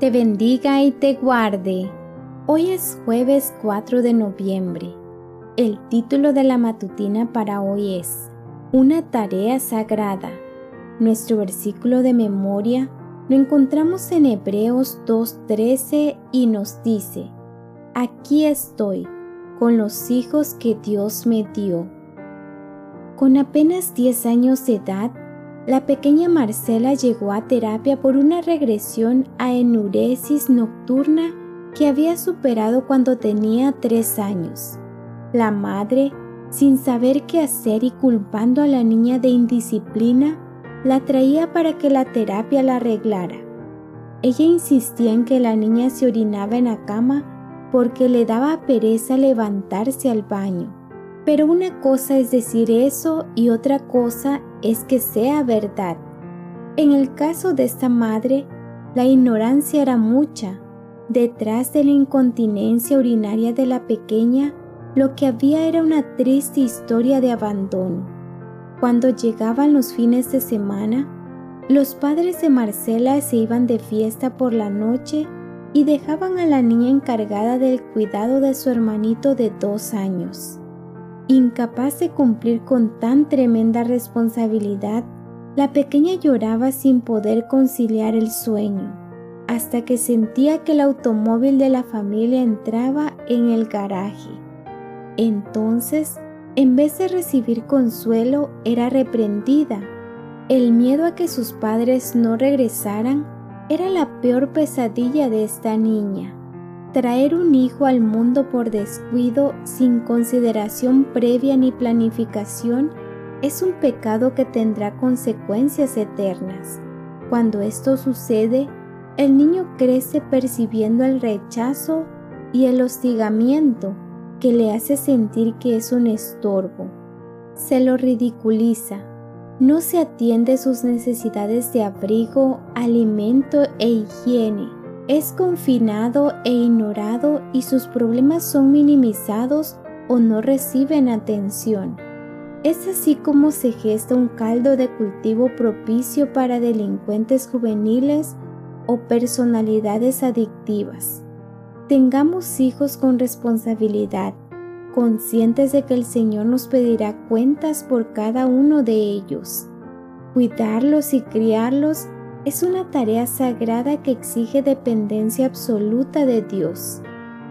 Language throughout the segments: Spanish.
te bendiga y te guarde. Hoy es jueves 4 de noviembre. El título de la matutina para hoy es Una tarea sagrada. Nuestro versículo de memoria lo encontramos en Hebreos 2.13 y nos dice, Aquí estoy, con los hijos que Dios me dio. Con apenas 10 años de edad, la pequeña Marcela llegó a terapia por una regresión a enuresis nocturna que había superado cuando tenía 3 años. La madre, sin saber qué hacer y culpando a la niña de indisciplina, la traía para que la terapia la arreglara. Ella insistía en que la niña se orinaba en la cama porque le daba pereza levantarse al baño. Pero una cosa es decir eso y otra cosa es que sea verdad. En el caso de esta madre, la ignorancia era mucha. Detrás de la incontinencia urinaria de la pequeña, lo que había era una triste historia de abandono. Cuando llegaban los fines de semana, los padres de Marcela se iban de fiesta por la noche y dejaban a la niña encargada del cuidado de su hermanito de dos años. Incapaz de cumplir con tan tremenda responsabilidad, la pequeña lloraba sin poder conciliar el sueño, hasta que sentía que el automóvil de la familia entraba en el garaje. Entonces en vez de recibir consuelo, era reprendida. El miedo a que sus padres no regresaran era la peor pesadilla de esta niña. Traer un hijo al mundo por descuido, sin consideración previa ni planificación, es un pecado que tendrá consecuencias eternas. Cuando esto sucede, el niño crece percibiendo el rechazo y el hostigamiento que le hace sentir que es un estorbo. Se lo ridiculiza. No se atiende sus necesidades de abrigo, alimento e higiene. Es confinado e ignorado y sus problemas son minimizados o no reciben atención. Es así como se gesta un caldo de cultivo propicio para delincuentes juveniles o personalidades adictivas. Tengamos hijos con responsabilidad, conscientes de que el Señor nos pedirá cuentas por cada uno de ellos. Cuidarlos y criarlos es una tarea sagrada que exige dependencia absoluta de Dios.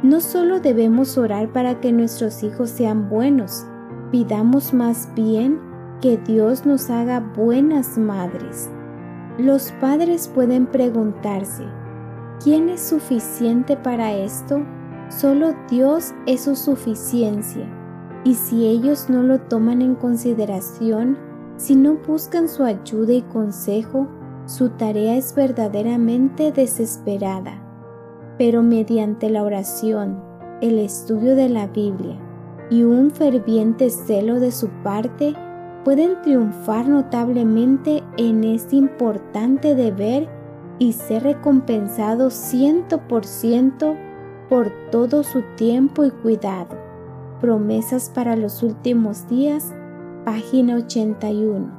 No solo debemos orar para que nuestros hijos sean buenos, pidamos más bien que Dios nos haga buenas madres. Los padres pueden preguntarse, ¿Quién es suficiente para esto? Solo Dios es su suficiencia. Y si ellos no lo toman en consideración, si no buscan su ayuda y consejo, su tarea es verdaderamente desesperada. Pero mediante la oración, el estudio de la Biblia y un ferviente celo de su parte, pueden triunfar notablemente en este importante deber y ser recompensado ciento por ciento por todo su tiempo y cuidado. Promesas para los últimos días, página 81.